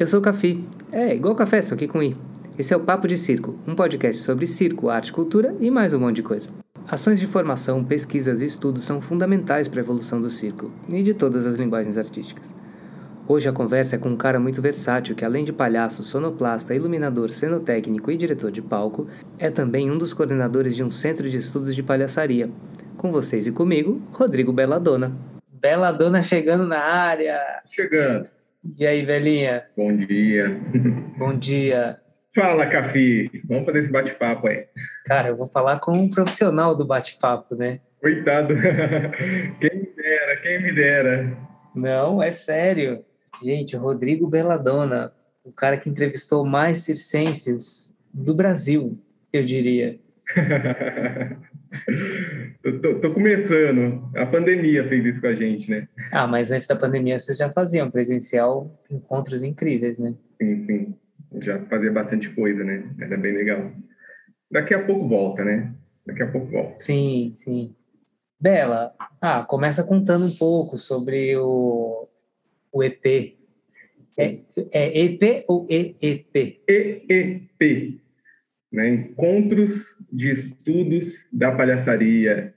Eu sou o Cafi. É, igual café, só que com I. Esse é o Papo de Circo, um podcast sobre circo, arte, cultura e mais um monte de coisa. Ações de formação, pesquisas e estudos são fundamentais para a evolução do circo e de todas as linguagens artísticas. Hoje a conversa é com um cara muito versátil que, além de palhaço, sonoplasta, iluminador, cenotécnico e diretor de palco, é também um dos coordenadores de um centro de estudos de palhaçaria. Com vocês e comigo, Rodrigo Belladonna. Belladonna chegando na área. Chegando. E aí, velhinha? Bom dia. Bom dia. Fala, Cafi. Vamos fazer esse bate-papo aí. Cara, eu vou falar com um profissional do bate-papo, né? Coitado. Quem me dera, quem me dera. Não, é sério. Gente, Rodrigo Belladonna, o cara que entrevistou mais circenses do Brasil, eu diria. tô, tô, começando. A pandemia fez isso com a gente, né? Ah, mas antes da pandemia vocês já faziam presencial encontros incríveis, né? Sim, sim. Já fazia bastante coisa, né? Era bem legal. Daqui a pouco volta, né? Daqui a pouco volta. Sim, sim. Bela, ah, começa contando um pouco sobre o, o EP. É, é EP ou EEP? EEP, né? Encontros de Estudos da Palhaçaria.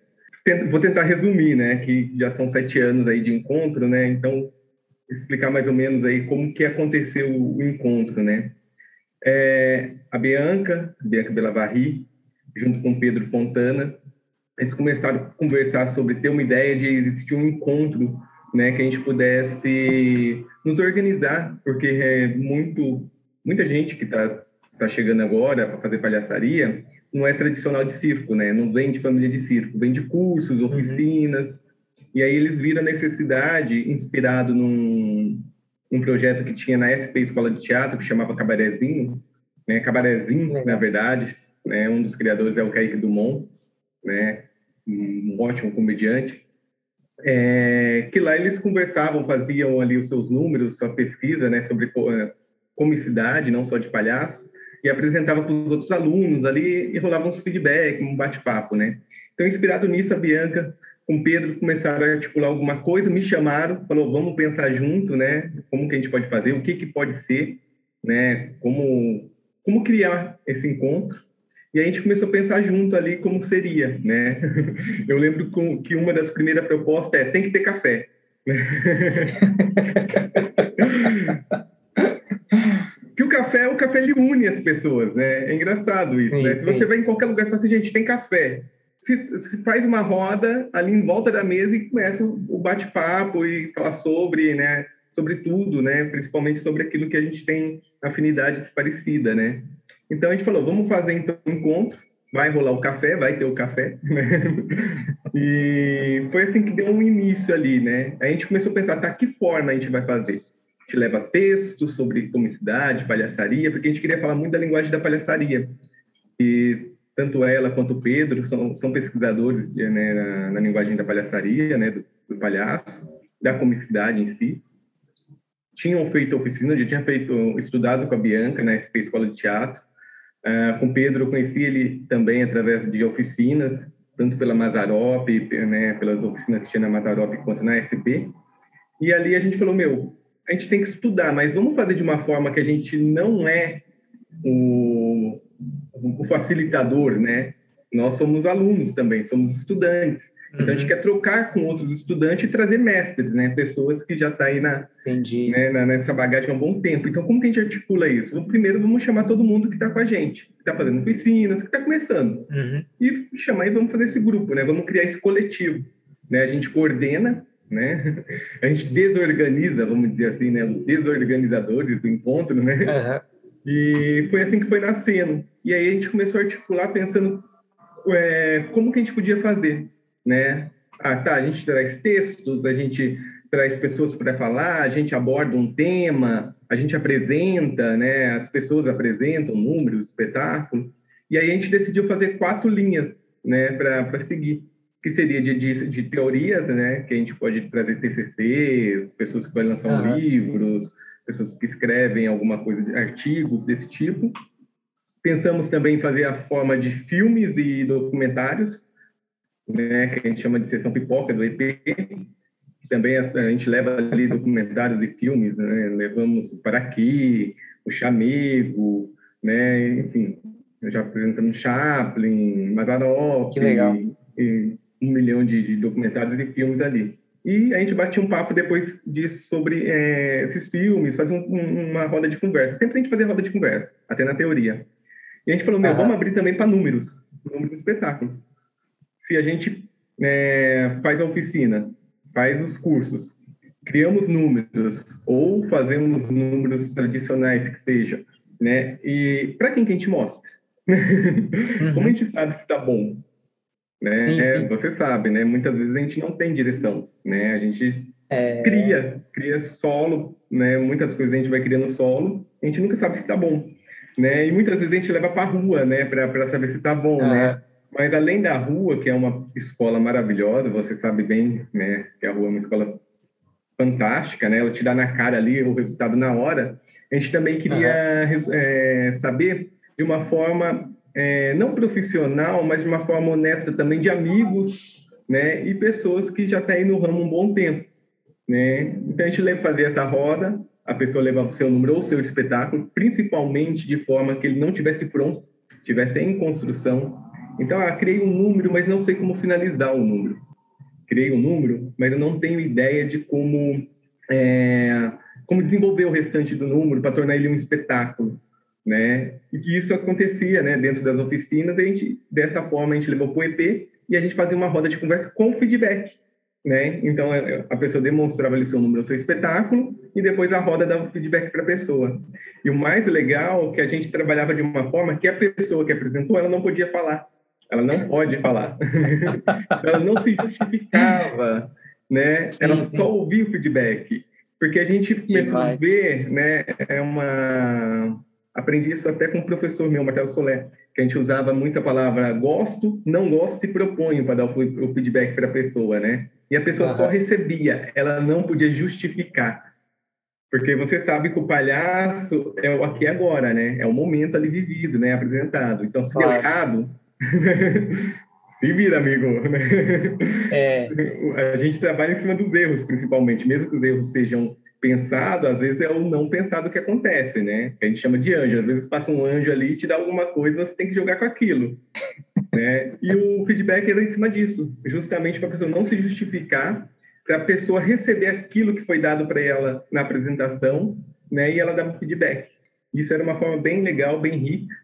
Vou tentar resumir, né? Que já são sete anos aí de encontro, né? Então, explicar mais ou menos aí como que aconteceu o encontro, né? É, a Bianca, Bianca Belavarri, junto com Pedro Fontana, eles começaram a conversar sobre ter uma ideia de existir um encontro né, que a gente pudesse nos organizar, porque é muito, muita gente que está tá chegando agora para fazer palhaçaria não é tradicional de circo, né? Não vem de família de circo, vem de cursos, uhum. oficinas. Uhum. E aí eles viram a necessidade, inspirado num um projeto que tinha na SP Escola de Teatro, que chamava Cabarezinho, né? Cabarezinho, na verdade, né? Um dos criadores é o Kaique Dumont, né? Um ótimo comediante é, que lá eles conversavam, faziam ali os seus números, sua pesquisa, né, sobre é, comicidade, não só de palhaço, e apresentava para os outros alunos ali e rolava uns feedback, um bate-papo, né? Então, inspirado nisso, a Bianca com o Pedro começaram a articular alguma coisa, me chamaram, falou, vamos pensar junto, né? Como que a gente pode fazer, o que que pode ser, né? Como como criar esse encontro e a gente começou a pensar junto ali como seria, né? Eu lembro que uma das primeiras propostas é tem que ter café. que o café, ele une as pessoas, né? É engraçado isso, sim, né? Se você vai em qualquer lugar e fala assim, gente, tem café. Se, se, faz uma roda ali em volta da mesa e começa o bate-papo e falar sobre, né? Sobre tudo, né? Principalmente sobre aquilo que a gente tem afinidades parecida, né? Então a gente falou, vamos fazer então um encontro, vai rolar o café, vai ter o café, né? E foi assim que deu um início ali, né? A gente começou a pensar, tá, que forma a gente vai fazer? Gente leva textos sobre comicidade, palhaçaria, porque a gente queria falar muito da linguagem da palhaçaria. E tanto ela quanto o Pedro são, são pesquisadores né, na, na, linguagem da palhaçaria, né, do, do palhaço, da comicidade em si tinham feito oficina, já tinha feito estudado com a Bianca na SP Escola de Teatro, Uh, com Pedro, eu conheci ele também através de oficinas, tanto pela Mazarop, né, pelas oficinas que tinha na Mazarop quanto na SP. E ali a gente falou, meu, a gente tem que estudar, mas vamos fazer de uma forma que a gente não é o, o facilitador, né? Nós somos alunos também, somos estudantes. Então, a gente uhum. quer trocar com outros estudantes e trazer mestres, né? Pessoas que já estão tá aí na, né, na, nessa bagagem há um bom tempo. Então, como que a gente articula isso? primeiro, vamos chamar todo mundo que está com a gente, que está fazendo piscinas, que está começando. Uhum. E chamar e vamos fazer esse grupo, né? Vamos criar esse coletivo. Né? A gente coordena, né? A gente desorganiza, vamos dizer assim, né? Os desorganizadores do encontro, né? Uhum. E foi assim que foi nascendo. E aí a gente começou a articular pensando é, como que a gente podia fazer né? Ah, tá, a gente traz textos, a gente traz pessoas para falar, a gente aborda um tema, a gente apresenta, né? As pessoas apresentam números, espetáculo. E aí a gente decidiu fazer quatro linhas, né, para seguir, que seria de, de, de, teorias, né, que a gente pode trazer TCCs, pessoas que vão lançar uhum. livros, pessoas que escrevem alguma coisa, artigos desse tipo. Pensamos também em fazer a forma de filmes e documentários, né, que a gente chama de sessão pipoca do EP, também a, a gente leva ali documentários e filmes, né? Levamos para aqui, o Chamego, né? Enfim, já apresentamos Chaplin, Mazzaropi, e, e um milhão de, de, documentários e filmes ali. E a gente batia um papo depois disso sobre é, esses filmes, fazer um, um, uma roda de conversa. Sempre a gente fazia roda de conversa, até na teoria. E a gente falou, meu, uhum. vamos abrir também para números, números de espetáculos. Se a gente é, faz a oficina, faz os cursos, criamos números ou fazemos números tradicionais que seja, né? E para quem que a gente mostra? Uhum. Como a gente sabe se está bom? Né? Sim, sim. Você sabe, né? Muitas vezes a gente não tem direção, né? A gente é... cria, cria solo, né? Muitas coisas a gente vai criando solo, a gente nunca sabe se está bom, né? E muitas vezes a gente leva para a rua, né? Para saber se está bom, uhum. né? Mas além da rua, que é uma escola maravilhosa, você sabe bem, né, que a rua é uma escola fantástica, né? Ela te dá na cara ali o resultado na hora. A gente também queria uhum. é, saber de uma forma é, não profissional, mas de uma forma honesta também de amigos, né? E pessoas que já estão aí no ramo um bom tempo, né? Então a gente fazia essa roda, a pessoa levava o seu número ou o seu espetáculo, principalmente de forma que ele não tivesse pronto, tivesse em construção, então, ah, criei um número, mas não sei como finalizar o número. Criei um número, mas eu não tenho ideia de como, é, como desenvolver o restante do número para tornar ele um espetáculo. Né? E que isso acontecia né, dentro das oficinas, a gente, dessa forma a gente levou para o EP e a gente fazia uma roda de conversa com feedback. Né? Então a pessoa demonstrava ali seu número, seu espetáculo, e depois a roda dava feedback para a pessoa. E o mais legal é que a gente trabalhava de uma forma que a pessoa que apresentou ela não podia falar. Ela não pode falar. ela não se justificava, né? Sim, ela sim. só ouvia o feedback. Porque a gente começou Demais. a ver, né? É uma... Aprendi isso até com o professor meu, Marcelo Solé, que a gente usava muito a palavra gosto, não gosto e proponho para dar o feedback para a pessoa, né? E a pessoa uhum. só recebia, ela não podia justificar. Porque você sabe que o palhaço é o aqui agora, né? É o momento ali vivido, né? Apresentado. Então, se claro. deu errado, Se vira, amigo. É. A gente trabalha em cima dos erros, principalmente. Mesmo que os erros sejam pensados, às vezes é o não pensado que acontece, né? Que a gente chama de anjo. Às vezes passa um anjo ali e te dá alguma coisa, você tem que jogar com aquilo. né? E o feedback era em cima disso, justamente para a pessoa não se justificar, para a pessoa receber aquilo que foi dado para ela na apresentação, né? E ela dar um feedback. Isso era uma forma bem legal, bem rica,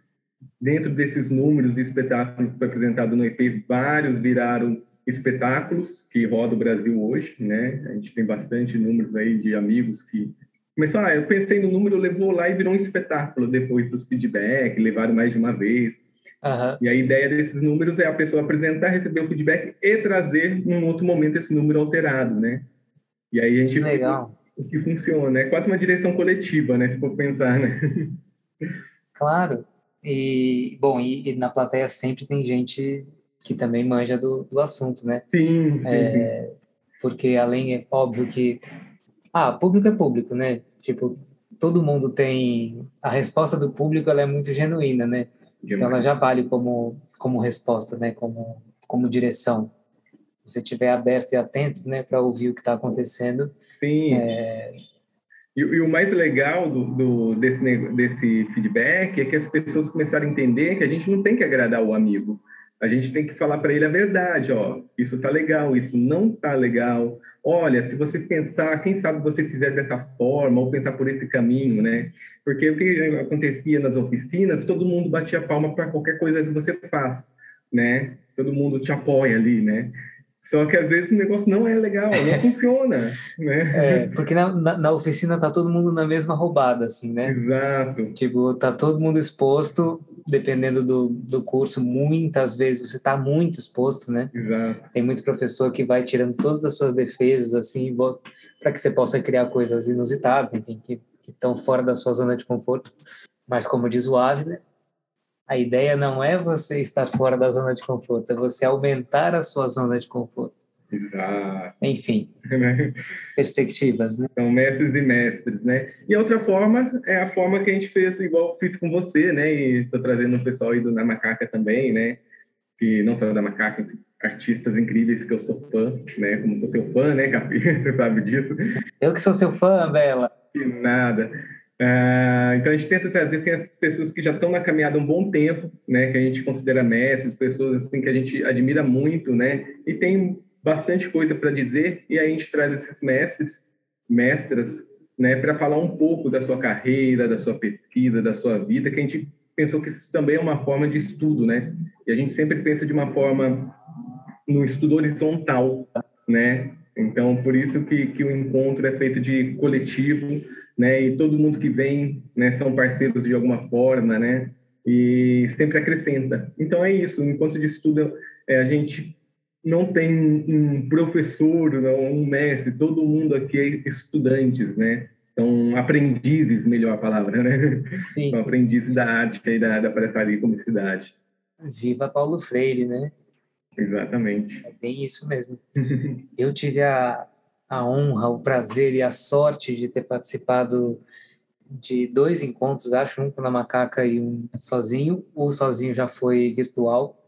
Dentro desses números de espetáculos que foi apresentado no EP, vários viraram espetáculos que roda o Brasil hoje, né? A gente tem bastante números aí de amigos que começou, ah, eu pensei no número, levou lá e virou um espetáculo depois dos feedback, levaram mais de uma vez. Uhum. E a ideia desses números é a pessoa apresentar, receber o feedback e trazer num outro momento esse número alterado, né? E aí a gente legal. o que funciona, é quase uma direção coletiva, né? Se for pensar, né? Claro. E, bom, e, e, na plateia sempre tem gente que também manja do, do assunto, né? Sim. É, porque além, é óbvio que... Ah, público é público, né? Tipo, todo mundo tem... A resposta do público, ela é muito genuína, né? Então, ela já vale como, como resposta, né? Como, como direção. Se você estiver aberto e atento, né? Para ouvir o que está acontecendo. Sim. É, e, e, o mais legal do, do, desse, desse feedback é que as pessoas começaram a entender que a gente não tem que agradar o amigo. A gente tem que falar para ele a verdade, ó, isso tá legal, isso não tá legal. Olha, se você pensar, quem sabe você fizer dessa forma ou pensar por esse caminho, né? Porque o que acontecia nas oficinas, todo mundo batia palma para qualquer coisa que você faz, né? Todo mundo te apoia ali, né? Só que às vezes o negócio não é legal, não funciona, né? É, porque na, na, na, oficina tá todo mundo na mesma roubada, assim, né? Exato. Tipo, tá todo mundo exposto, dependendo do, do curso, muitas vezes você tá muito exposto, né? Exato. Tem muito professor que vai tirando todas as suas defesas, assim, para que você possa criar coisas inusitadas, enfim, que estão fora da sua zona de conforto. Mas como diz o Avner, a ideia não é você estar fora da zona de conforto, é você aumentar a sua zona de conforto. Exato. Enfim, perspectivas, né? São mestres e mestres, né? E outra forma é a forma que a gente fez, igual fiz com você, né? E estou trazendo o pessoal aí do Na Macaca também, né? que não só da Macaca, artistas incríveis que eu sou fã, né? Como sou seu fã, né, Capi? Você sabe disso. Eu que sou seu fã, Bela. Que nada. Uh, então a gente tenta trazer assim, essas pessoas que já estão na caminhada há um bom tempo, né, que a gente considera mestres, pessoas assim que a gente admira muito, né, e tem bastante coisa para dizer e aí a gente traz esses mestres, mestras, né, para falar um pouco da sua carreira, da sua pesquisa, da sua vida, que a gente pensou que isso também é uma forma de estudo, né, e a gente sempre pensa de uma forma no estudo horizontal, né, então por isso que, que o encontro é feito de coletivo né? E todo mundo que vem, né, são parceiros de alguma forma, né? E sempre acrescenta. Então é isso. No encontro de estudo, é, a gente não tem um professor, não, um mestre. Todo mundo aqui é estudantes, né? São aprendizes, melhor a palavra, né? Sim, São sim. aprendizes da arte e da, da palhaçaria e comicidade. Viva Paulo Freire, né? Exatamente. É bem isso mesmo. Eu tive a, a honra, o prazer e a sorte de ter participado de dois encontros, acho, um com a Macaca e um sozinho. O sozinho já foi virtual.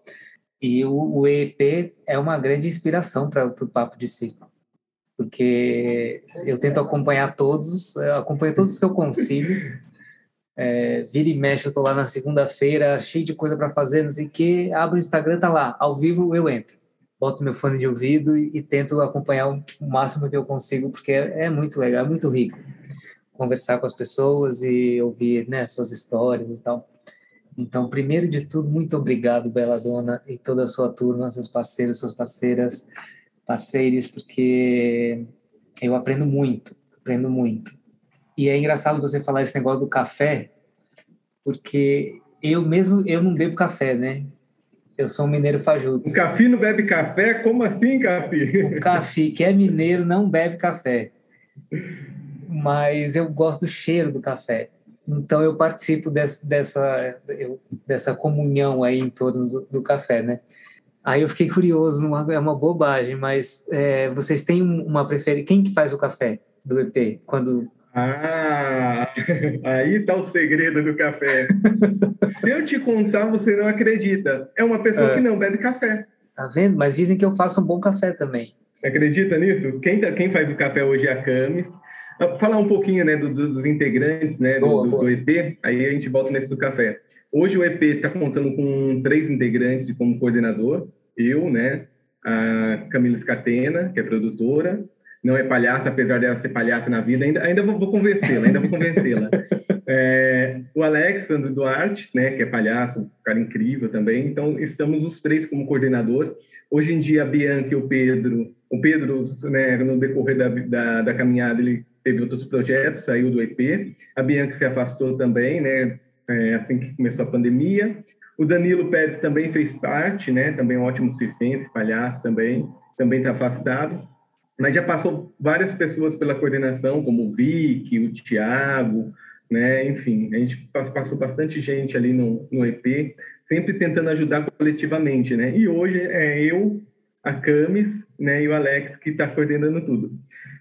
E o, o EEP é uma grande inspiração para o Papo de Circo. Porque eu tento acompanhar todos, acompanho todos que eu consigo. É, vira e mexe, eu estou lá na segunda-feira, cheio de coisa para fazer, não sei o quê. Abro o Instagram, tá lá, ao vivo eu entro boto meu fone de ouvido e, e tento acompanhar o, máximo que eu consigo, porque é, é, muito legal, é muito rico conversar com as pessoas e ouvir né, suas histórias e tal. Então, primeiro de tudo, muito obrigado, Bela Dona, e toda a sua turma, seus parceiros, suas parceiras, parceiros, porque eu aprendo muito, aprendo muito. E é engraçado você falar esse negócio do café, porque eu mesmo, eu não bebo café, né? Eu sou um mineiro fajuto. O Cafi não bebe café? Como assim, Cafi? O Cafi, que é mineiro, não bebe café. Mas eu gosto do cheiro do café. Então eu participo desse, dessa, dessa comunhão aí em torno do, do, café, né? Aí eu fiquei curioso, numa, é uma bobagem, mas é, vocês têm uma preferência? Quem que faz o café do EP? Quando ah, aí está o segredo do café. Se eu te contar, você não acredita. É uma pessoa é. que não bebe café. Tá vendo? Mas dizem que eu faço um bom café também. Acredita nisso? Quem, tá, quem faz o café hoje é a Camis. Falar um pouquinho né, dos, dos integrantes né, boa, do, do, EP, aí a gente volta nesse do café. Hoje o EP está contando com três integrantes como coordenador. Eu, né, a Camila Scatena, que é produtora, não é palhaça, apesar dela ser palhaça na vida, ainda, ainda vou, vou convencê-la, ainda vou convencê-la. É, o Alexandre Duarte, né, que é palhaço, um cara incrível também, então estamos os três como coordenador. Hoje em dia, a Bianca e o Pedro, o Pedro, né, no decorrer da, da, da caminhada, ele teve outros projetos, saiu do EP. A Bianca se afastou também, né, é, assim que começou a pandemia. O Danilo Pérez também fez parte, né, também um ótimo circense, palhaço também, também está afastado mas já passou várias pessoas pela coordenação, como o Vic, o Tiago, né? Enfim, a gente passou bastante gente ali no, no EP, sempre tentando ajudar coletivamente, né? E hoje é eu, a Camis, né, e o Alex que está coordenando tudo.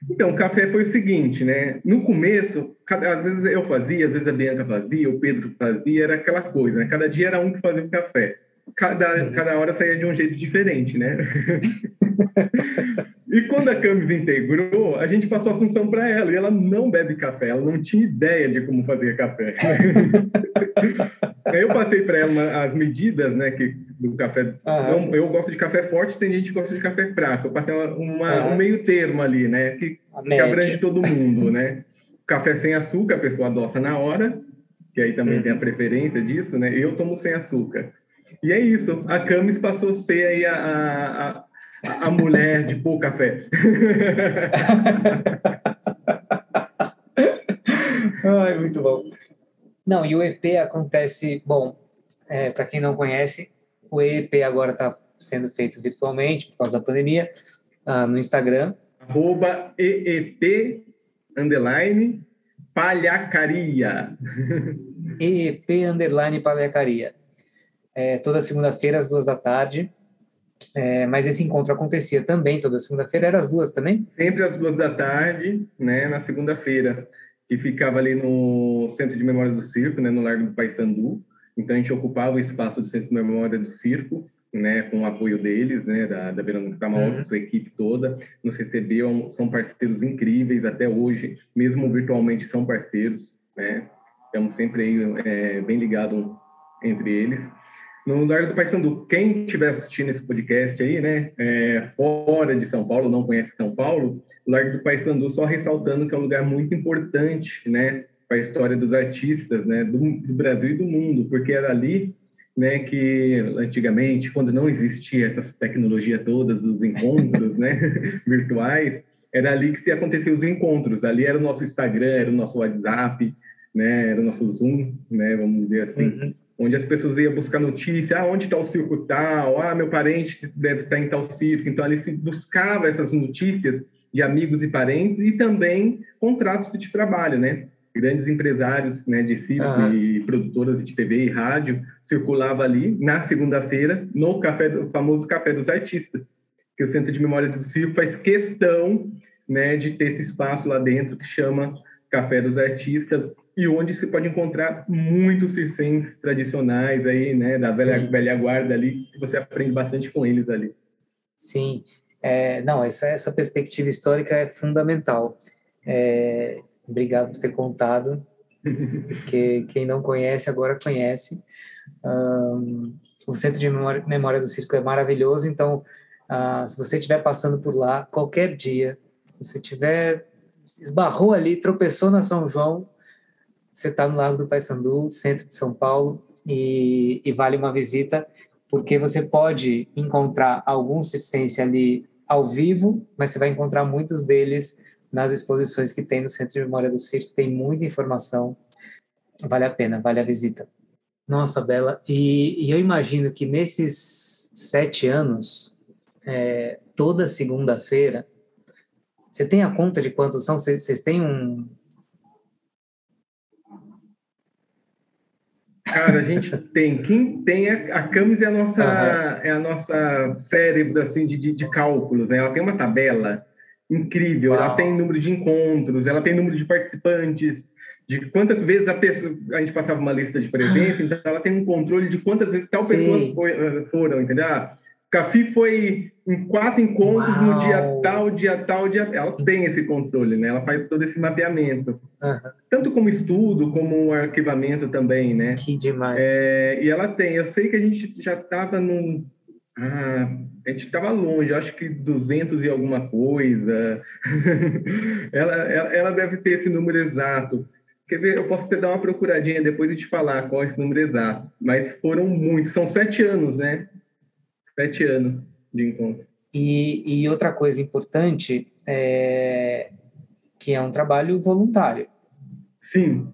Então, o café foi o seguinte, né? No começo, cada, às vezes eu fazia, às vezes a Bianca fazia, o Pedro fazia, era aquela coisa, né? Cada dia era um que fazia o café. Cada, uhum. cada hora saía de um jeito diferente, né? E quando a Camis integrou, a gente passou a função para ela, e ela não bebe café, ela não tinha ideia de como fazer café. Aí eu passei para ela as medidas, né, que do café. Eu gosto de café forte, tem gente que gosta de café fraco. Eu passei uma, um meio termo ali, né, que, que abrange todo mundo, né? Café sem açúcar, a pessoa adoça na hora, que aí também uhum. tem a preferência disso, né? Eu tomo sem açúcar. E é isso. A Camis passou a ser aí a, a a mulher de pôr café. Ai, muito bom. Não, e o EP acontece, bom, é, para quem não conhece, o EP agora está sendo feito virtualmente por causa da pandemia, uh, no Instagram. Arroba EEP, underline, palhacaria. EEP, underline, palhacaria. É, toda segunda-feira, às duas da tarde. É, mas esse encontro acontecia também toda segunda-feira, era as duas também? Sempre às duas da tarde, né, na segunda-feira, que ficava ali no Centro de Memória do Circo, né, no Largo do Paissandu. Então a gente ocupava o espaço do Centro de Memória do Circo, né, com o apoio deles, né, da, da Verônica uhum. sua equipe toda, nos recebeu, são parceiros incríveis até hoje, mesmo virtualmente são parceiros, né, estamos sempre aí, é, bem ligados entre eles. No Largo do Paysandu, quem estiver assistindo esse podcast aí, né, é, fora de São Paulo, não conhece São Paulo, o Largo do Paysandu, só ressaltando que é um lugar muito importante, né, para a história dos artistas, né, do, do Brasil e do mundo, porque era ali né, que antigamente, quando não existia essas tecnologias todas, os encontros, né, virtuais, era ali que se aconteciam os encontros. Ali era o nosso Instagram, era o nosso WhatsApp, né, era o nosso Zoom, né, vamos dizer assim, uhum. Onde as pessoas iam buscar notícia, ah, onde está o circo tal, ah, meu parente deve estar em tal circo. Então ali se buscava essas notícias de amigos e parentes e também contratos de trabalho, né? grandes empresários né, de circo e produtoras de TV e rádio circulava ali na segunda-feira no café do famoso café dos artistas que o Centro de Memória do Circo faz questão né, de ter esse espaço lá dentro que chama Café dos Artistas e onde se pode encontrar muitos circenses tradicionais aí, né, da velha, velha guarda ali, que você aprende bastante com eles ali. Sim, é, não, essa, essa perspectiva histórica é fundamental. É, Obrigado por ter contado, porque quem não conhece agora conhece. Um, o Centro de Memória, Memória, do Circo é maravilhoso, então, uh, se você estiver passando por lá, qualquer dia, se você tiver esbarrou ali, tropeçou na São João, você está no Lago do Paissandu, centro de São Paulo, e, e, vale uma visita, porque você pode encontrar algum circense ali ao vivo, mas você vai encontrar muitos deles nas exposições que tem no Centro de Memória do Circo, tem muita informação, vale a pena, vale a visita. Nossa, Bela, e, e eu imagino que nesses sete anos, é, toda segunda-feira, você tem a conta de quantos são? Vocês têm um... Cara, a gente tem. Quem tem a, a Camis é a nossa, uhum. é a nossa cérebro assim de, de, de cálculos, né? Ela tem uma tabela incrível. Uau. Ela tem número de encontros, ela tem número de participantes, de quantas vezes a pessoa a gente passava uma lista de presença, então ela tem um controle de quantas vezes tal Sim. pessoas foi, eh, foram, entendeu? Cafi foi em quatro encontros Uau. no dia tal, dia tal, dia Ela tem esse controle, né? Ela faz todo esse mapeamento. Uhum. Tanto como estudo, como arquivamento também, né? Que demais. É, e ela tem. Eu sei que a gente já estava num ah, a gente estava longe, acho que 200 e alguma coisa. ela, ela, ela, deve ter esse número exato. Quer ver? Eu posso te dar uma procuradinha depois e te falar qual é esse número exato. Mas foram muitos, são sete anos, né? Sete anos de encontro. E, e outra coisa importante é que é um trabalho voluntário. Sim,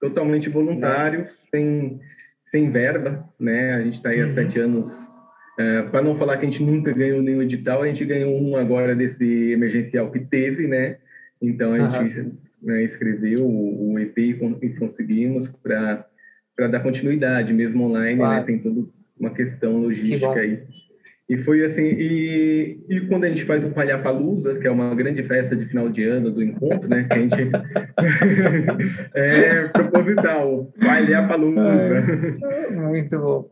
totalmente voluntário, né? sem, sem verba, né? A gente está aí uhum. há sete anos é, Para não falar que a gente nunca ganhou nenhum edital, a gente ganhou um agora desse emergencial que teve, né? Então a uhum. gente né, escreveu o, o EP e conseguimos para dar continuidade, mesmo online, né? claro. né? Tem toda uma questão logística que aí. E foi assim, e, e quando a gente faz o Palhapalusa, que é uma grande festa de final de ano do encontro, né? Que a gente é proposital, Palhapalusa. Muito bom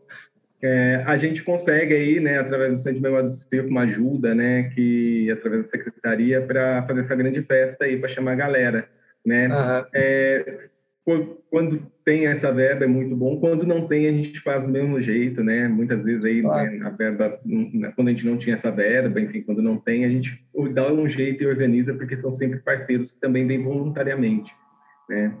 é, a gente consegue aí, né, através do Centro de Memória do Circo, uma ajuda, né, que através da secretaria para fazer essa grande festa aí para chamar a galera, né? Uhum. É, quando tem essa verba é muito bom, quando não tem a gente faz do mesmo jeito, né? Muitas vezes aí claro. né, a verba, quando a gente não tinha essa verba, enfim, quando não tem a gente dá um jeito e organiza porque são sempre parceiros que também vêm voluntariamente, né?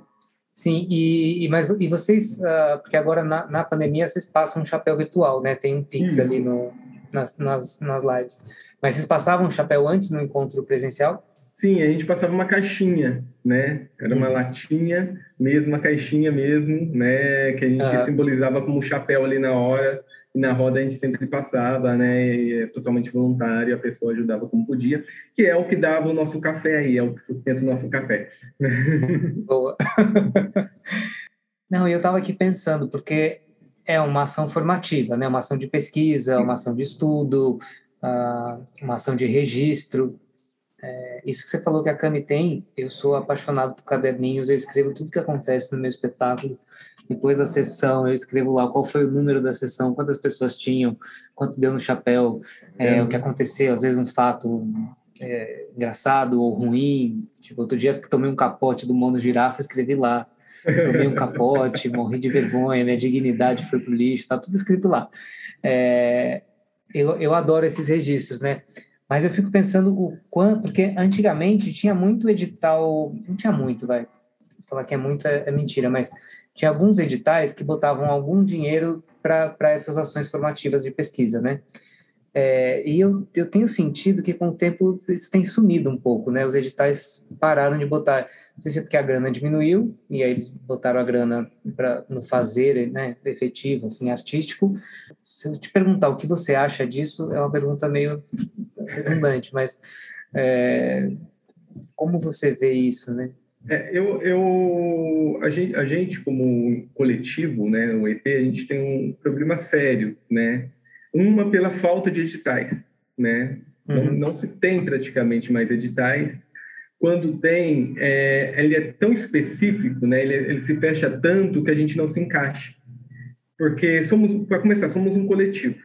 Sim, e, e, mas, e vocês, uh, porque agora na, na pandemia vocês passam um chapéu virtual, né? Tem um Pix Isso. ali no, nas, nas, nas lives. Mas vocês passavam um chapéu antes no encontro presencial? Sim, a gente passava uma caixinha, né? Era uma uhum. latinha, mesmo uma caixinha mesmo, né? Que a gente uhum. simbolizava como chapéu ali na hora e na roda a gente sempre passava, né? E é totalmente voluntário, a pessoa ajudava como podia, que é o que dava o nosso café aí, é o que sustenta o nosso café. Boa. Não, eu estava aqui pensando, porque é uma ação formativa, né? Uma ação de pesquisa, uma ação de estudo, ah, uma ação de registro. É, isso que você falou que a Cami tem, eu sou apaixonado por caderninhos, eu escrevo tudo que acontece no meu espetáculo depois da sessão eu escrevo lá qual foi o número da sessão, quantas pessoas tinham, quanto deu no chapéu, é, o que aconteceu, às vezes um fato é, engraçado ou ruim. Tipo, outro dia tomei um capote do mono girafa, escrevi lá. Tomei um capote, morri de vergonha, minha dignidade foi pro lixo, tá tudo escrito lá. É, eu, eu adoro esses registros, né? Mas eu fico pensando o quanto, porque antigamente tinha muito edital, não tinha muito, vai. Falar que é muito é, é mentira, mas tinha alguns editais que botavam algum dinheiro para essas ações formativas de pesquisa, né? É, e eu, eu tenho sentido que com o tempo isso tem sumido um pouco, né? Os editais pararam de botar, não sei se é porque a grana diminuiu, e aí eles botaram a grana para no fazer, né, efetivo, assim, artístico. Se eu te perguntar o que você acha disso, é uma pergunta meio redundante, mas é, como você vê isso, né? É, eu, eu, a gente, a gente como coletivo, né, o EP, a gente tem um problema sério, né? Uma pela falta de editais, né? Uhum. Não, não, se tem praticamente mais editais. Quando tem, é, ele é tão específico, né? Ele, ele se fecha tanto que a gente não se encaixa. Porque somos, para começar, somos um coletivo,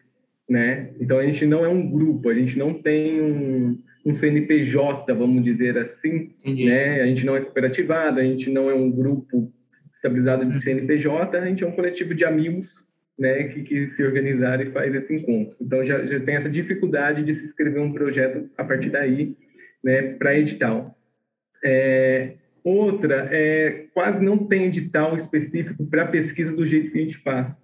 né? Então a gente não é um grupo, a gente não tem um, um CNPJ, vamos dizer assim, Entendi. né? A gente não é cooperativado, a gente não é um grupo estabilizado de uhum. CNPJ, a gente é um coletivo de amigos né, que, que se organizar e faz esse encontro. Então já, já tem essa dificuldade de se escrever um projeto a partir daí, né, para edital. É, outra é quase não tem edital específico para pesquisa do jeito que a gente faz,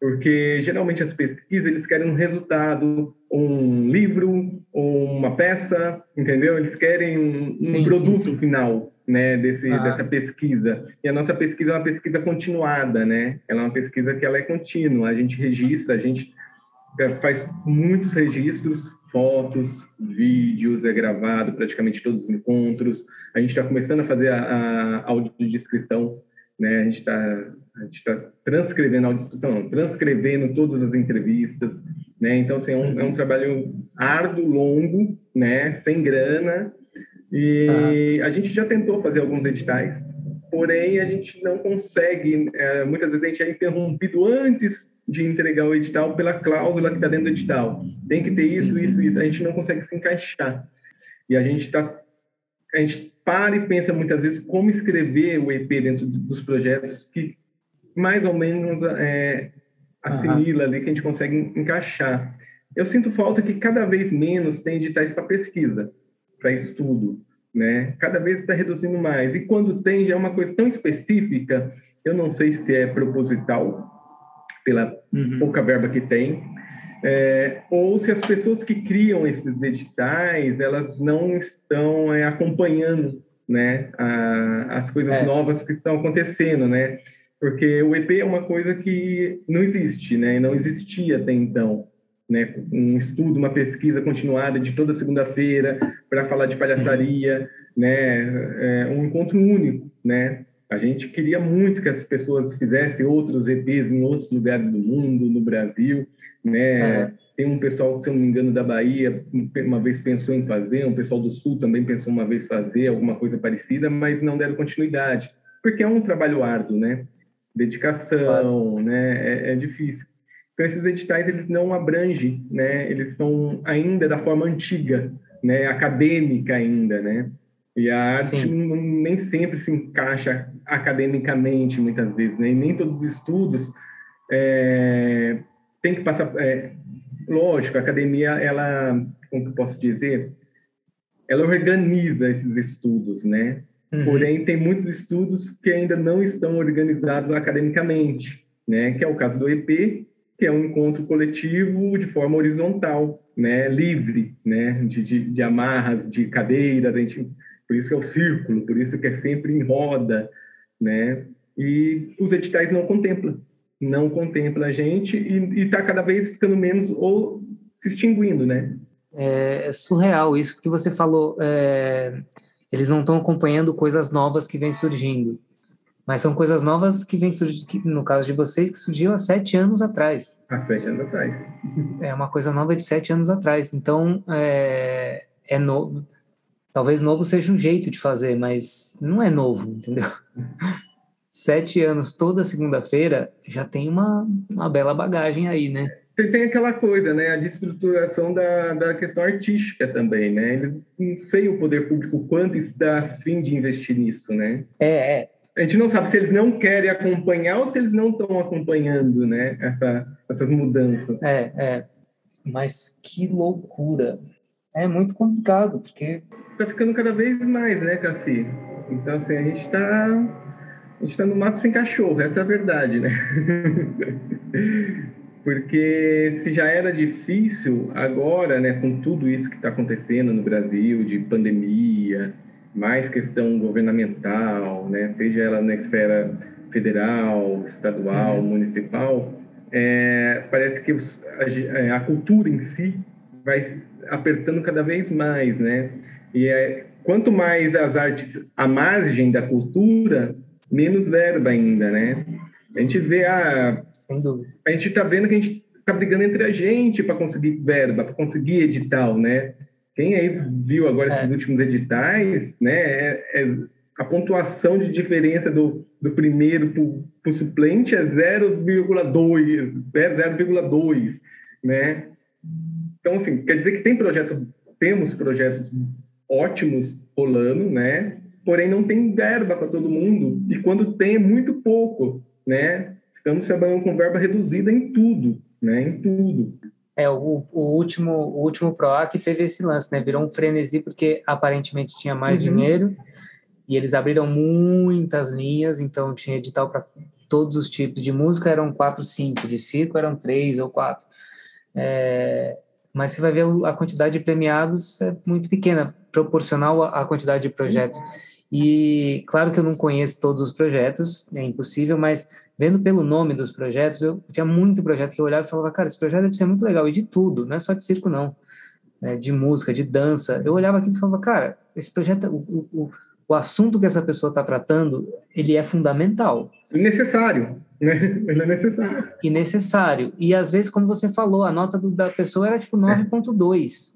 porque geralmente as pesquisas eles querem um resultado, um livro, uma peça, entendeu? Eles querem um, um sim, produto sim, sim. final né, desse, ah. dessa pesquisa. E a nossa pesquisa é uma pesquisa continuada, né? Ela é uma pesquisa que ela é contínua. A gente registra, a gente faz muitos registros, fotos, vídeos, é gravado praticamente todos os encontros. A gente está começando a fazer a, a audiodescrição, né? A gente está está transcrevendo a audiodescrição, não, transcrevendo todas as entrevistas, né? Então, assim, é um, é um trabalho árduo, longo, né? Sem grana, e a gente já tentou fazer alguns editais, porém a gente não consegue, é, muitas vezes a gente é interrompido antes de entregar o edital pela cláusula que está dentro do edital. Tem que ter sim, isso, sim. isso, isso. A gente não consegue se encaixar. E a gente está a gente para e pensa muitas vezes como escrever o EP dentro dos projetos que mais ou menos é, assimila uhum. ali que a gente consegue encaixar. Eu sinto falta que cada vez menos tem editais para pesquisa para estudo, né? Cada vez está reduzindo mais. E quando tem, já é uma coisa tão específica, eu não sei se é proposital, pela uhum. pouca verba que tem, é, ou se as pessoas que criam esses editais, elas não estão é, acompanhando né, a, as coisas é. novas que estão acontecendo, né? Porque o EP é uma coisa que não existe, né? Não existia até então né, um estudo, uma pesquisa continuada de toda segunda-feira para falar de palhaçaria, né, é um encontro único, né? A gente queria muito que as pessoas fizessem outros EPs em outros lugares do mundo, no Brasil, né? Uhum. Tem um pessoal, se eu não me engano, da Bahia, uma vez pensou em fazer, um pessoal do Sul também pensou uma vez fazer alguma coisa parecida, mas não deram continuidade, porque é um trabalho árduo, né? Dedicação, né? É, é difícil. Então, esses editais eles não abrangem, né? Eles estão ainda da forma antiga, né? Acadêmica ainda, né? E a arte não, nem sempre se encaixa academicamente, muitas vezes, né? E nem todos os estudos é, tem que passar... É, lógico, a academia, ela, como que eu posso dizer? Ela organiza esses estudos, né? Uhum. Porém, tem muitos estudos que ainda não estão organizados academicamente, né? Que é o caso do EP que é um encontro coletivo de forma horizontal, né, livre, né, de, de, de amarras, de cadeira, gente, por isso é o círculo, por isso que é sempre em roda, né, e os editais não contemplam, não contempla a gente e está cada vez ficando menos ou se extinguindo, né. É, é surreal isso que você falou, é, eles não estão acompanhando coisas novas que vêm surgindo. Mas são coisas novas que vêm surgindo, no caso de vocês, que surgiu há sete anos atrás. Há sete anos atrás. É uma coisa nova de sete anos atrás. Então, é, é novo. Talvez novo seja um jeito de fazer, mas não é novo, entendeu? sete anos toda segunda-feira, já tem uma, uma bela bagagem aí, né? Tem, tem aquela coisa, né? A destruturação da, da questão artística também, né? Eles não sei o poder público quanto está fim de investir nisso, né? É, é. A gente não sabe se eles não querem acompanhar ou se eles não estão acompanhando, né? Essa, essas mudanças. É, é. Mas que loucura. É muito complicado, porque... Tá ficando cada vez mais, né, Cassi? Então, assim, a gente está a gente está no mato sem cachorro, essa é a verdade, né? Porque se já era difícil, agora, né, com tudo isso que está acontecendo no Brasil, de pandemia, mais questão governamental, né, seja ela na esfera federal, estadual, uhum. municipal, é, parece que os, a, a, cultura em si vai apertando cada vez mais, né? E é, quanto mais as artes à margem da cultura, menos verba ainda, né? A gente vê a. Sem dúvida. A gente está vendo que a gente está brigando entre a gente para conseguir verba, para conseguir edital, né? Quem aí viu agora é. esses últimos editais, né? É, é, a pontuação de diferença do, do primeiro para o suplente é 0,2, 0,2, né? Então, assim, quer dizer que tem projeto, temos projetos ótimos rolando, né? porém não tem verba para todo mundo, e quando tem é muito pouco, né? Estamos trabalhando com verba reduzida em tudo, né? Em tudo. É, o, o último o último PROAC teve esse lance, né? Virou um frenesi porque aparentemente tinha mais uhum. dinheiro e eles abriram muitas linhas, então tinha edital para todos os tipos. De música eram quatro, cinco, de circo eram três ou quatro. É, mas você vai ver a quantidade de premiados é muito pequena, proporcional à quantidade de projetos. E claro que eu não conheço todos os projetos, é impossível, mas vendo pelo nome dos projetos, eu tinha muito projeto que eu olhava e falava, cara, esse projeto deve ser muito legal, e de tudo, não é só de circo, não. É, de música, de dança. Eu olhava aqui e falava, cara, esse projeto, o, o, o assunto que essa pessoa está tratando, ele é fundamental. Necessário, né? Ele é necessário. E necessário. E às vezes, como você falou, a nota do, da pessoa era tipo 9.2.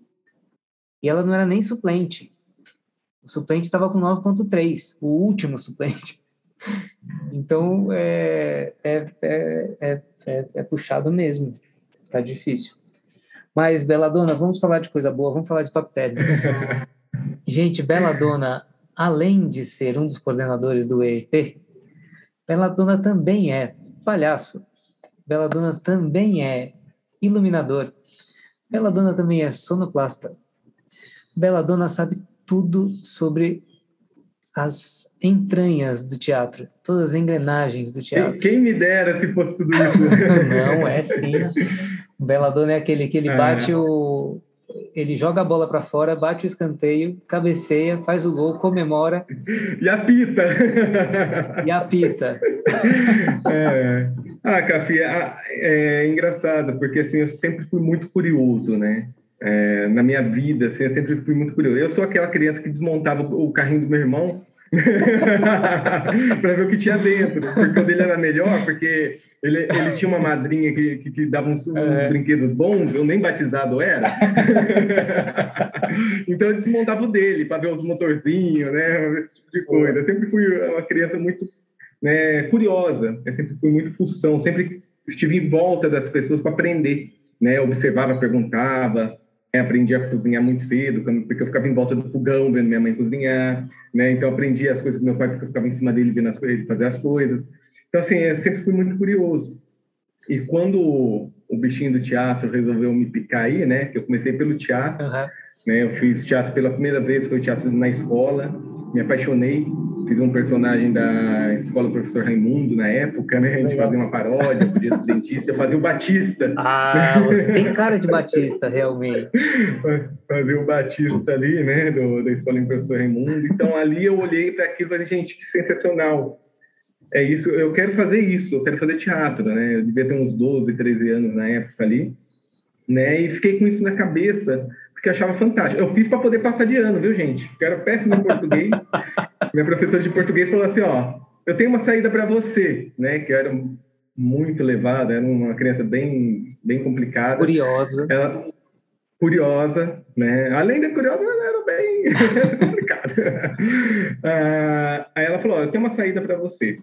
E ela não era nem suplente. O suplente estava com 9,3, o último suplente. Então, é, é, é, é, é puxado mesmo. Tá difícil. Mas, Beladona, vamos falar de coisa boa, vamos falar de top 10. Gente, Beladona, além de ser um dos coordenadores do EEP, Beladona também é palhaço. Beladona também é iluminador. Beladona também é sonoplasta. Beladona sabe tudo sobre as entranhas do teatro, todas as engrenagens do teatro. Quem me dera se fosse tudo isso. Não, é sim. Beladona é aquele que ele ah. bate o. Ele joga a bola para fora, bate o escanteio, cabeceia, faz o gol, comemora. E apita. E apita. É. Ah, Café, é, é engraçado, porque assim, eu sempre fui muito curioso, né? é, na minha vida, assim, eu sempre fui muito curioso. Eu sou aquela criança que desmontava o carrinho do meu irmão para ver o que tinha dentro, porque o dele era melhor, porque ele, ele tinha uma madrinha que, que, que dava uns, uns é. brinquedos bons, eu nem batizado era. então eu desmontava o dele para ver os motorzinhos, né, esse tipo de coisa. Eu sempre fui uma criança muito né, curiosa, eu sempre fui muito função, sempre estive em volta das pessoas para aprender, né, observava, perguntava, aprendi a cozinhar muito cedo, porque eu ficava em volta do fogão vendo minha mãe cozinhar, né? Então aprendi as coisas com meu pai, porque eu ficava em cima dele vendo as coisas, fazer as coisas. Então assim, eu sempre fui muito curioso. E quando o bichinho do teatro resolveu me picar aí, né? Que eu comecei pelo teatro, uhum. né? Eu fiz teatro pela primeira vez, foi teatro na escola me apaixonei, fiz um personagem da escola Professor Raimundo na época, né? A gente fazia uma paródia, podia dentista, fazia o Batista. Ah, você tem cara de Batista, realmente. Fazia o Batista ali, né, do, da escola Professor Raimundo. Então ali eu olhei para aquilo e falei, gente, que sensacional. É isso, eu quero fazer isso, eu quero fazer teatro, né? Eu devia ter uns 12, 13 anos na época ali, né? E fiquei com isso na cabeça porque achava fantástico. Eu fiz para poder passar de ano, viu, gente? Porque era péssimo em português. Minha professora de português falou assim: ó, eu tenho uma saída para você, né? Que era muito levada, era uma criança bem, bem complicada. Curiosa. Ela, curiosa, né? Além de curiosa, ela era bem complicada. ah, aí ela falou: ó, eu tenho uma saída para você.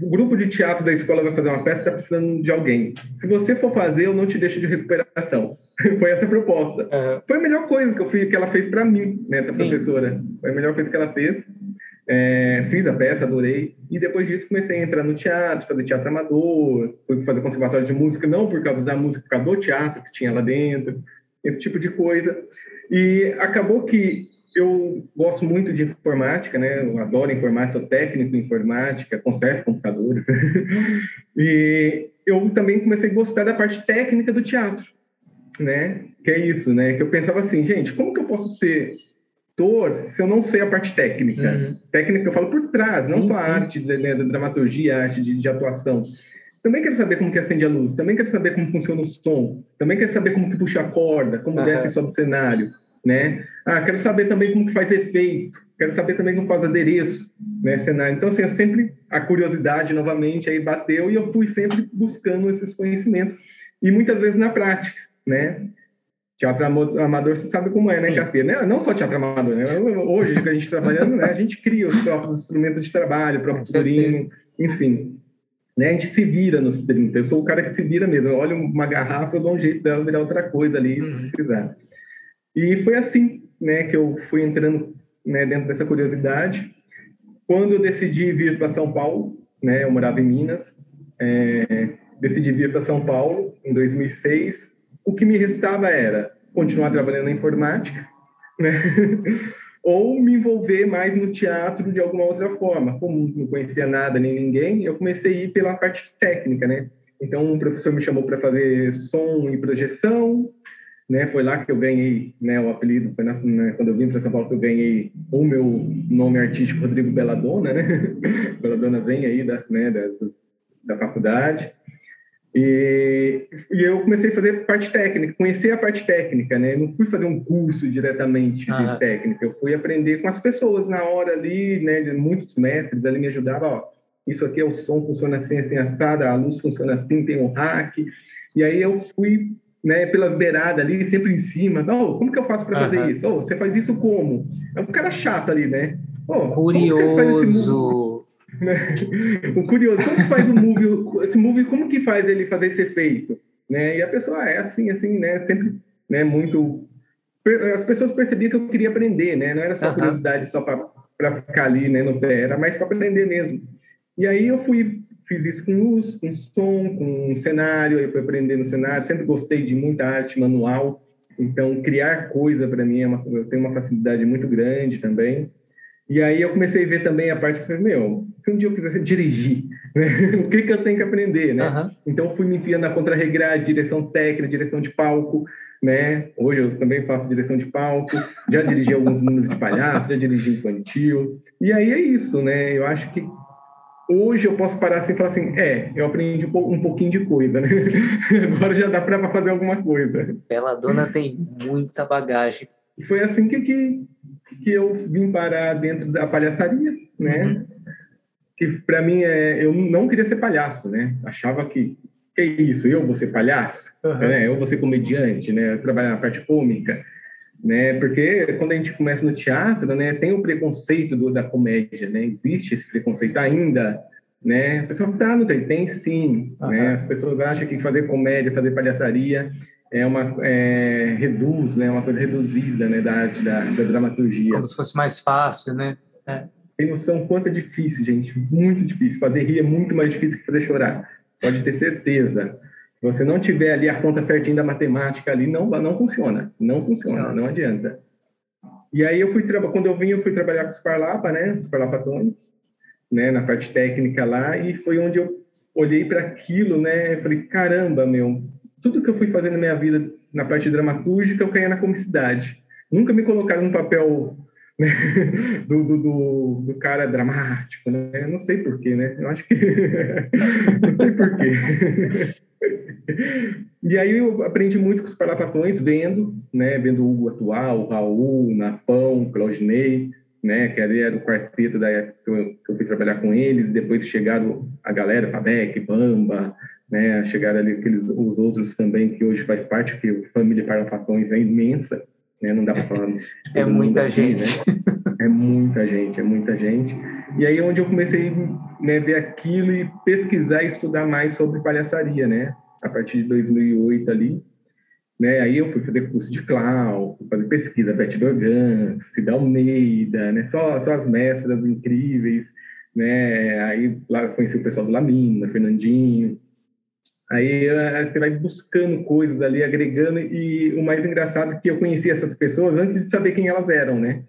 O grupo de teatro da escola vai fazer uma peça, está precisando de alguém. Se você for fazer, eu não te deixo de recuperação. Foi essa a proposta. Uhum. Foi a melhor coisa que, eu que ela fez para mim, né, essa Sim. professora. Foi a melhor coisa que ela fez. É, fiz a peça, adorei. E depois disso comecei a entrar no teatro, fazer teatro amador, fui fazer conservatório de música, não por causa da música, por causa do teatro que tinha lá dentro, esse tipo de coisa. E acabou que eu gosto muito de informática, né? Eu adoro informática, sou técnico em informática, conserto computadores. e eu também comecei a gostar da parte técnica do teatro, né? Que é isso, né? Que eu pensava assim, gente, como que eu posso ser ator se eu não sei a parte técnica? Uhum. Técnica eu falo por trás, sim, não só a arte né, da dramaturgia, a arte de, de atuação. Também quero saber como que acende a luz, também quero saber como funciona o som, também quero saber como que puxa a corda, como uhum. desce sobre o cenário né? Ah, quero saber também como que faz efeito, quero saber também como faz adereço, né, cenário. Então, assim, sempre a curiosidade novamente aí bateu e eu fui sempre buscando esses conhecimentos e muitas vezes na prática, né? Teatro amador, você sabe como é, né, Café? Né? Não só teatro amador, né? Hoje, que a gente trabalhando, né, a gente cria os próprios instrumentos de trabalho, o próprio figurino, enfim. Né? A gente se vira nos 30. Eu sou o cara que se vira mesmo. Eu olho uma garrafa, eu dou um jeito dela virar outra coisa ali, uhum. se precisar. E foi assim né, que eu fui entrando né, dentro dessa curiosidade. Quando eu decidi vir para São Paulo, né, eu morava em Minas, é, decidi vir para São Paulo em 2006. O que me restava era continuar trabalhando na informática, né? ou me envolver mais no teatro de alguma outra forma. Como não conhecia nada nem ninguém, eu comecei a ir pela parte técnica, né? Então, um professor me chamou para fazer som e projeção, né? Foi lá que eu ganhei né, o apelido, foi na, né, quando eu vim para São Paulo que eu ganhei o meu nome artístico, Rodrigo Belladonna, né? Belladonna vem aí da, né, da, da faculdade. E, e, eu comecei a fazer parte técnica, conhecer a parte técnica, né? Não fui fazer um curso diretamente de ah. técnica, eu fui aprender com as pessoas na hora ali, né? Muitos mestres ali me ajudavam, ó, isso aqui é o som, funciona assim, assim, assada, a luz funciona assim, tem um hack. E aí eu fui né, pelas beiradas ali, sempre em cima. Oh, como que eu faço para fazer isso? Oh, você faz isso como? É um cara chato ali, né? Oh, curioso. o curioso, como que faz o move? Esse move, como que faz ele fazer esse efeito? Né? E a pessoa é assim, assim, né? Sempre, né? Muito. As pessoas percebiam que eu queria aprender, né? Não era só curiosidade só para ficar ali, né? No pé, era mais para aprender mesmo. E aí eu fui fiz isso com luz, com som, com cenário, aí fui aprendendo cenário, sempre gostei de muita arte manual, então criar coisa para mim é uma, eu tenho uma facilidade muito grande também. E aí eu comecei a ver também a parte que meu, se um dia eu quiser dirigir, né? o que que eu tenho que aprender, né? Uhum. Então fui me enfiando na contra-regrade, direção técnica, direção de palco, né? Hoje eu também faço direção de palco, já dirigi alguns números de palhaço, já dirigi infantil. E aí é isso, né? Eu acho que hoje eu posso parar assim e falar assim, é, eu aprendi um pouquinho de coisa, né? Agora já dá para fazer alguma coisa. Bela Dona tem muita bagagem. E foi assim que, que, que eu vim parar dentro da palhaçaria, né? Uhum. Que para mim é, eu não queria ser palhaço, né? Achava que que é isso, eu vou ser palhaço, uhum. né? Eu vou ser comediante, né? Trabalhar na parte cômica né? Porque quando a gente começa no teatro, né, tem o preconceito do, da comédia, né? Existe esse preconceito ainda, né? A pessoa tá, não tem, tem sim, uhum. né? As pessoas acham que fazer comédia, fazer palhaçaria é uma é, reduz, né? Uma coisa reduzida, né? Da arte da, da dramaturgia. Como se fosse mais fácil, né? É. Tem noção quanto é difícil, gente, muito difícil. Fazer rir é muito mais difícil que fazer chorar. Pode ter certeza você não tiver ali a conta certinha da matemática ali, não, não funciona. Não funciona, não adianta. E aí eu fui quando eu vim, eu fui trabalhar com os Parlapa, né? Os Parlapatões, né? Na parte técnica lá, e foi onde eu olhei para aquilo, né? Falei, caramba, meu, tudo que eu fui fazendo na minha vida na parte dramatúrgica, eu caía na comicidade. Nunca me colocaram no papel? do, do, do, do, cara dramático, né? Eu não sei porquê, né? Eu acho que. não sei porquê. e aí eu aprendi muito com os parlapatões, vendo, né, vendo o Hugo atual, o Raul, Napão, Claudinei, né, que ali era o quarteto da época que eu, que eu fui trabalhar com eles, depois chegaram a galera, Fabec, Bamba, né, chegaram ali aqueles, os outros também que hoje faz parte, que a família Parlapatões é imensa, né, não dá para falar. É muita aqui, gente. Né? É muita gente, é muita gente. E aí é onde eu comecei a né, ver aquilo e pesquisar e estudar mais sobre palhaçaria, né? A partir de 2008 ali. Né? Aí eu fui fazer curso de clown, fazer pesquisa, Beth Dorgan, Cida Almeida, né? Só, só as mestras incríveis, né? Aí lá conheci o pessoal do Lamina, Fernandinho. Aí eh, você vai buscando coisas ali, agregando, e o mais engraçado é que eu conheci essas pessoas antes de saber quem elas eram, né?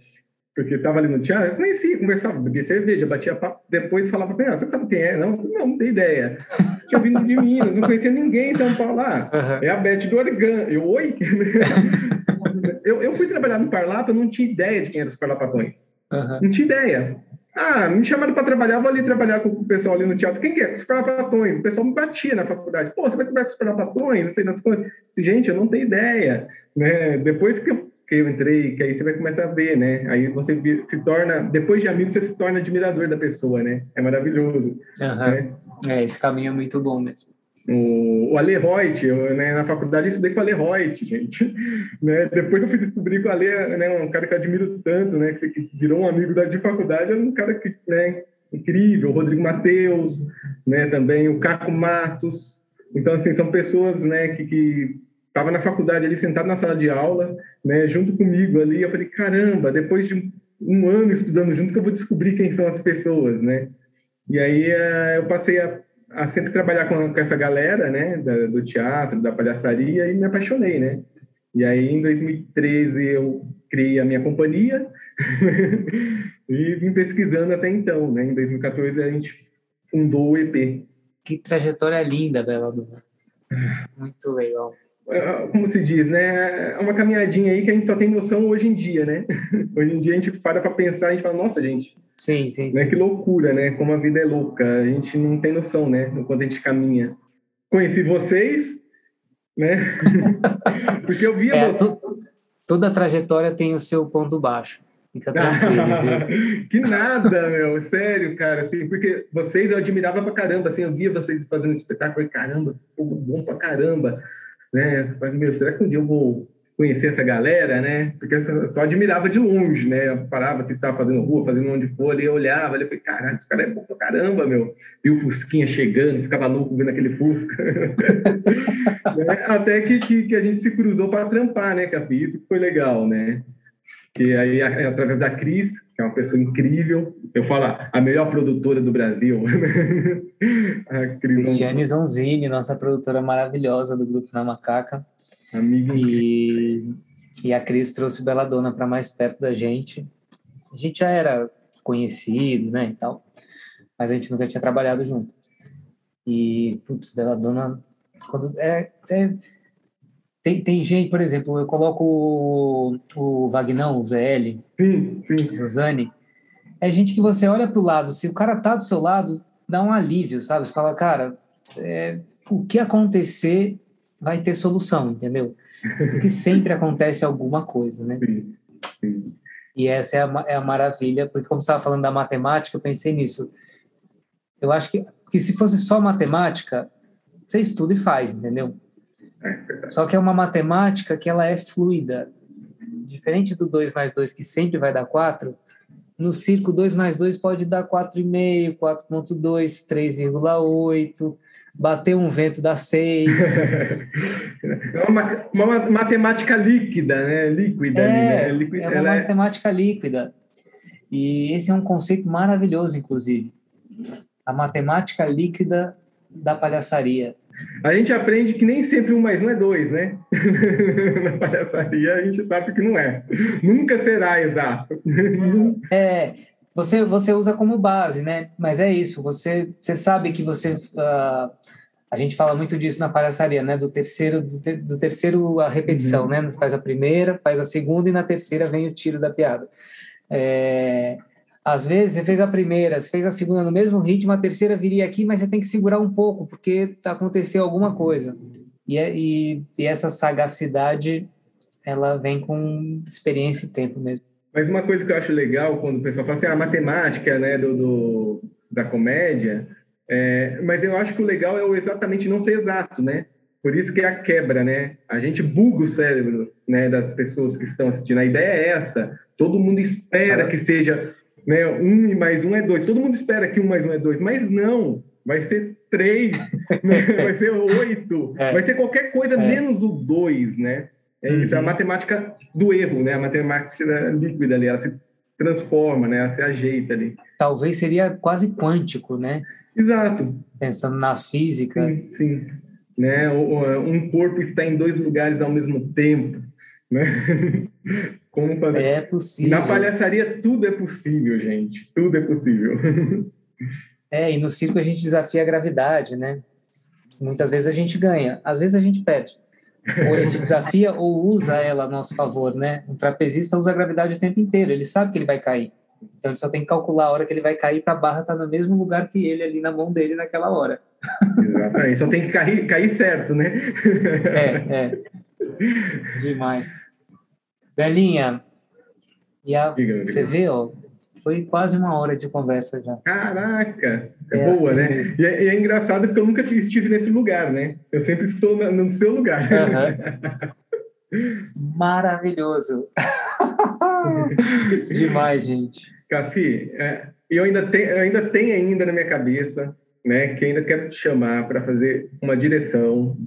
Porque estava ali no teatro, eu conhecia, conversava, bebia cerveja, batia papo, depois falava para ela, você sabe quem é? Não, não, não tem ideia. Tinha vindo de Minas, não conhecia ninguém em São Paulo lá. Uhum. É a Beth do Organ. Eu, oi? eu, eu fui trabalhar no Parlapa, não tinha ideia de quem eram os Parlapatões. Uhum. Não tinha ideia. Ah, me chamaram para trabalhar, vou ali trabalhar com o pessoal ali no teatro. Quem que é? Os Parlapatões. O pessoal me batia na faculdade. Pô, você vai trabalhar com os Parlapatões? Não tem nada. Gente, eu não tenho ideia. Né? Depois que eu que eu entrei, que aí você vai começar a ver, né? Aí você se torna, depois de amigo, você se torna admirador da pessoa, né? É maravilhoso. Uhum. Né? É, esse caminho é muito bom mesmo. O, o Ale Reut, eu, né, na faculdade eu estudei com o Ale Reut, gente. Né? Depois eu fui descobrir que o Ale né, um cara que eu admiro tanto, né, que, que virou um amigo da, de faculdade, é um cara que, né, incrível. O Rodrigo Mateus, né, também o Caco Matos. Então, assim, são pessoas né, que, que na faculdade ali, sentado na sala de aula, né, junto comigo ali, eu falei, caramba, depois de um ano estudando junto que eu vou descobrir quem são as pessoas, né? E aí uh, eu passei a, a, sempre trabalhar com, com essa galera, né, da, do teatro, da palhaçaria, e me apaixonei, né? E aí em 2013 eu criei a minha companhia e vim pesquisando até então, né? Em 2014 a gente fundou o EP. Que trajetória linda, Bela Dona. Muito legal. Como se diz, né? É uma caminhadinha aí que a gente só tem noção hoje em dia, né? Hoje em dia a gente para para pensar, a gente fala, nossa, gente. Sim, sim, né? sim. Que loucura, né? Como a vida é louca. A gente não tem noção, né? Enquanto a gente caminha. Conheci vocês, né? Porque eu via é, vocês. toda a trajetória tem o seu ponto baixo. Fica tranquilo. que nada, meu, sério, cara, assim, porque vocês eu admirava pra caramba, assim, eu via vocês fazendo espetáculo, e caramba, bom pra caramba né? Mas, meu, será que um dia eu vou conhecer essa galera, né? Porque eu só admirava de longe, né? Eu parava que estava fazendo rua, fazendo onde for, ali, eu olhava, ali, eu falei, caralho, esse cara é bom pra caramba, meu. E o Fusquinha chegando, ficava louco vendo aquele Fusca. né? Até que, que, que, a gente se cruzou para trampar, né, Capi? Isso foi legal, né? Que aí, através da Cris, que é uma pessoa incrível, eu falo, a melhor produtora do Brasil. a Cristiane Zonzini, nossa produtora maravilhosa do Grupo Na Macaca. Amiga e, e a Cris trouxe Beladona para mais perto da gente. A gente já era conhecido, né, e tal, mas a gente nunca tinha trabalhado junto. E, putz, Beladona, quando é, é tem, tem gente, por exemplo, eu coloco o, o Vagnão, o ZL, sim, sim. o Zani, é gente que você olha para o lado, se o cara tá do seu lado, dá um alívio, sabe? Você fala, cara, é, o que acontecer vai ter solução, entendeu? Porque sempre acontece alguma coisa, né? Sim, sim. E essa é a, é a maravilha, porque como você estava falando da matemática, eu pensei nisso. Eu acho que, que se fosse só matemática, você estuda e faz, entendeu? É só que é uma matemática que ela é fluida. Diferente do 2 mais 2, que sempre vai dar 4, no circo, 2 mais 2 pode dar 4,5, 4,2, 3,8. Bater um vento dá 6. é uma, uma, matemática líquida, né? Líquida. É, ali, né? é uma é matemática é... líquida. E esse é um conceito maravilhoso, inclusive. A matemática líquida da palhaçaria. A gente aprende que nem sempre um mais um é dois, né? Na palhaçaria a gente sabe que não é. Nunca será exato. É, você, você usa como base, né? Mas é isso, você, você sabe que você... Uh, a gente fala muito disso na palhaçaria, né? Do terceiro, do, ter, do terceiro a repetição, uhum. né? Faz a primeira, faz a segunda e na terceira vem o tiro da piada. É, às vezes você fez a primeira, você fez a segunda no mesmo ritmo, a terceira viria aqui, mas você tem que segurar um pouco, porque aconteceu alguma coisa. E, é, e, e essa sagacidade, ela vem com experiência e tempo mesmo. Mas uma coisa que eu acho legal quando o pessoal fala assim, a matemática né, do, do da comédia, é, mas eu acho que o legal é exatamente não ser exato, né? por isso que é a quebra, né? A gente buga o cérebro, né, das pessoas que estão assistindo. A ideia é essa. Todo mundo espera que seja, né, um e mais um é dois. Todo mundo espera que um mais um é dois, mas não. Vai ser três, né? vai ser oito, é. vai ser qualquer coisa é. menos o dois, né? É uhum. isso, é a matemática do erro, né? A matemática líquida ali, ela se transforma, né? Ela se ajeita ali. Talvez seria quase quântico, né? Exato. Pensando na física. Sim, sim. Né? Um corpo está em dois lugares ao mesmo tempo. Né? Como fazer? É possível. Na palhaçaria tudo é possível, gente. Tudo é possível. É, e no circo a gente desafia a gravidade, né? Muitas vezes a gente ganha, às vezes a gente perde. Ou a gente desafia ou usa ela a nosso favor, né? Um trapezista usa a gravidade o tempo inteiro, ele sabe que ele vai cair. Então ele só tem que calcular a hora que ele vai cair para a barra estar tá no mesmo lugar que ele ali na mão dele naquela hora. Exatamente, só tem que cair, cair certo, né? É, é. Demais. Belinha, e a, Diga, você vê, ó, foi quase uma hora de conversa já. Caraca! É, é boa, assim né? E é, e é, engraçado porque eu nunca estive nesse lugar, né? Eu sempre estou no seu lugar. Uhum. Maravilhoso! Demais, gente. Cafi, é, eu ainda tenho, ainda tenho ainda na minha cabeça, né, que ainda quero te chamar para fazer uma direção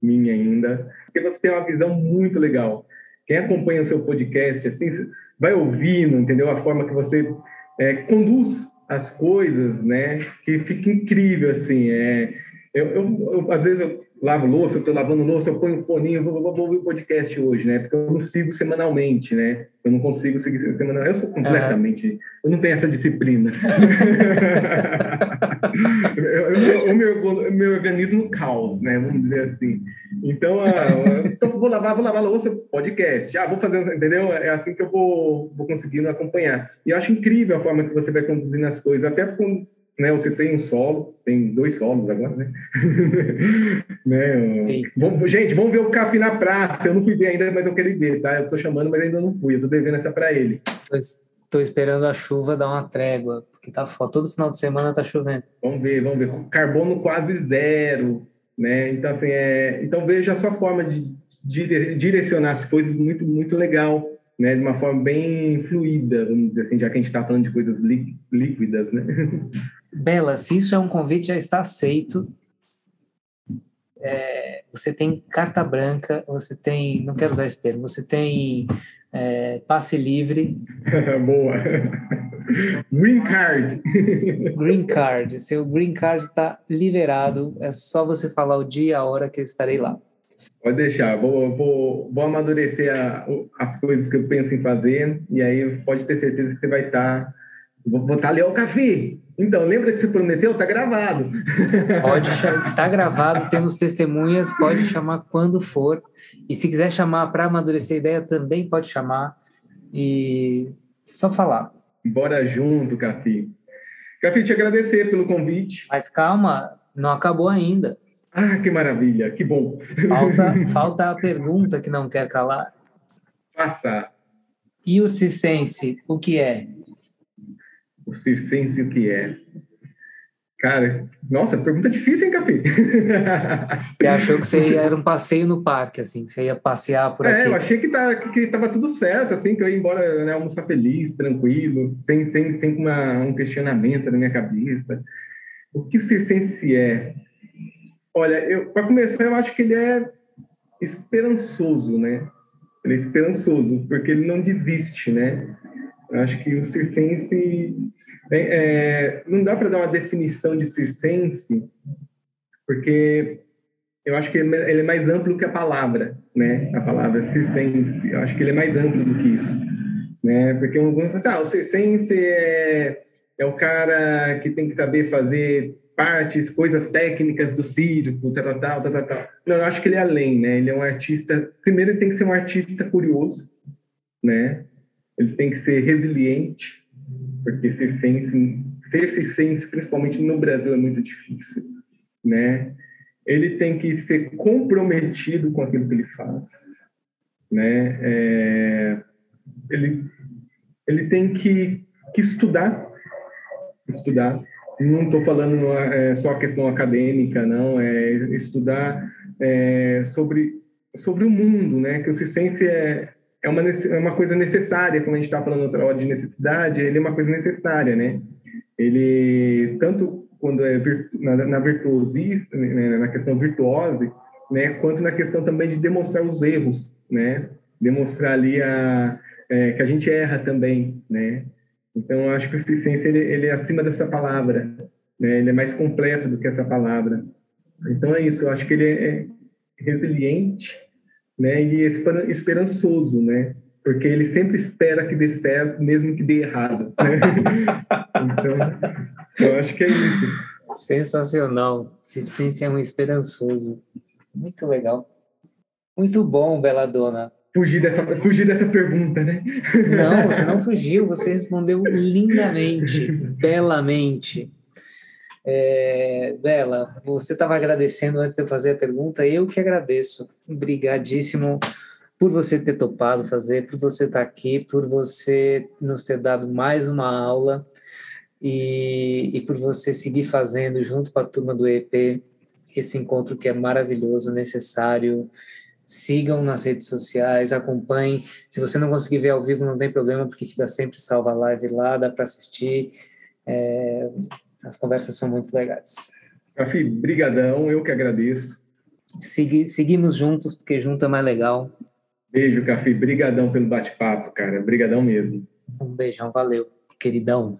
minha ainda, porque você tem uma visão muito legal. Quem acompanha seu podcast, assim, vai ouvindo, entendeu? A forma que você é, conduz as coisas, né? Que fica incrível, assim. É, eu, eu, eu às vezes eu lavo louça, eu estou lavando louça, eu ponho um foninho, vou, vou, vou ouvir o podcast hoje, né? Porque eu não sigo semanalmente, né? Eu não consigo seguir semanalmente. Eu sou completamente. Uhum. Eu não tenho essa disciplina. o meu, meu organismo caos, né? Vamos dizer assim. Então, uh, então vou lavar, vou lavar louça, podcast. Ah, vou fazer, entendeu? É assim que eu vou, vou conseguindo acompanhar. E eu acho incrível a forma que você vai conduzindo as coisas, até com né? Você tem um solo, tem dois solos agora, né? né? Vamos, gente, vamos ver o Cafi na praça. Eu não fui ver ainda, mas eu quero ver, tá? Eu tô chamando, mas ainda não fui. Eu tô devendo essa para ele. Tô, esperando a chuva dar uma trégua, porque tá foda. Todo final de semana tá chovendo. Vamos ver, vamos ver. Carbono quase zero, né? Então, assim, é... então veja a sua forma de direcionar as coisas muito, muito legal. Né, de uma forma bem fluida, vamos dizer assim, já que a gente está falando de coisas líquidas, né? Bela, se isso é um convite, já está aceito. É, você tem carta branca, você tem, não quero usar esse termo, você tem é, passe livre. Boa. Green card. Green card. Seu green card está liberado. É só você falar o dia e a hora que eu estarei lá. Pode deixar. Vou, vou, vou amadurecer a, as coisas que eu penso em fazer e aí pode ter certeza que você vai estar. Vou botar ali o café. Então, lembra que você prometeu? Está gravado. Pode está gravado, temos testemunhas, pode chamar quando for. E se quiser chamar para amadurecer a ideia, também pode chamar. E só falar. Bora junto, Cafi. Cafi, te agradecer pelo convite. Mas calma, não acabou ainda. Ah, que maravilha, que bom. Falta, falta a pergunta que não quer calar. Passa. E o circense, o que é? o circense o que é? Cara, nossa, pergunta difícil, hein, Capi? Você achou que você ia, era um passeio no parque, assim, que você ia passear por é, aqui? É, eu achei que, tá, que, tava tudo certo, assim, que eu ia embora, né, almoçar feliz, tranquilo, sem, sem, sem uma, um questionamento na minha cabeça. O que circense é? Olha, para começar, eu acho que ele é esperançoso, né? Ele é esperançoso, porque ele não desiste, né? Eu acho que o circense é, é, não dá para dar uma definição de circense, porque eu acho que ele é mais amplo que a palavra, né? A palavra circense. Eu acho que ele é mais amplo do que isso, né? Porque alguns falam assim, ah, o circense é, é o cara que tem que saber fazer partes, coisas técnicas do circo, tal, tal, tal, tal, Não, eu acho que ele é além, né? Ele é um artista. Primeiro, ele tem que ser um artista curioso, né? ele tem que ser resiliente, porque ser sense, ser sense, principalmente no Brasil, é muito difícil, né? Ele tem que ser comprometido com aquilo que ele faz, né? É, ele, ele tem que, que estudar, estudar. Não estou falando é, só a questão acadêmica, não, é estudar é, sobre, sobre o mundo, né? Que o ciência é, é, uma, é uma coisa necessária, como a gente está falando outra hora de necessidade, ele é uma coisa necessária, né? Ele, tanto quando é na, na virtuosismo, né, na questão virtuose, né, quanto na questão também de demonstrar os erros, né? Demonstrar ali a, é, que a gente erra também, né? Então, eu acho que o ciência ele, ele é acima dessa palavra, né? Ele é mais completo do que essa palavra. Então, é isso. Eu acho que ele é resiliente, né? E esperançoso, né? Porque ele sempre espera que dê certo, mesmo que dê errado. Né? então, eu acho que é isso. Sensacional. Ciência é um esperançoso. Muito legal. Muito bom, Bela Dona. Fugir dessa, fugir dessa pergunta, né? Não, você não fugiu, você respondeu lindamente, belamente. É, Bela, você estava agradecendo antes de eu fazer a pergunta, eu que agradeço. Obrigadíssimo por você ter topado fazer, por você estar aqui, por você nos ter dado mais uma aula e, e por você seguir fazendo junto com a turma do EP esse encontro que é maravilhoso, necessário. Sigam nas redes sociais, acompanhem. Se você não conseguir ver ao vivo, não tem problema, porque fica sempre salva a live lá, dá para assistir. É, as conversas são muito legais. Cafi, brigadão, eu que agradeço. Segui, seguimos juntos, porque junto é mais legal. Beijo, Cafi, brigadão pelo bate-papo, cara, brigadão mesmo. Um beijão, valeu, queridão.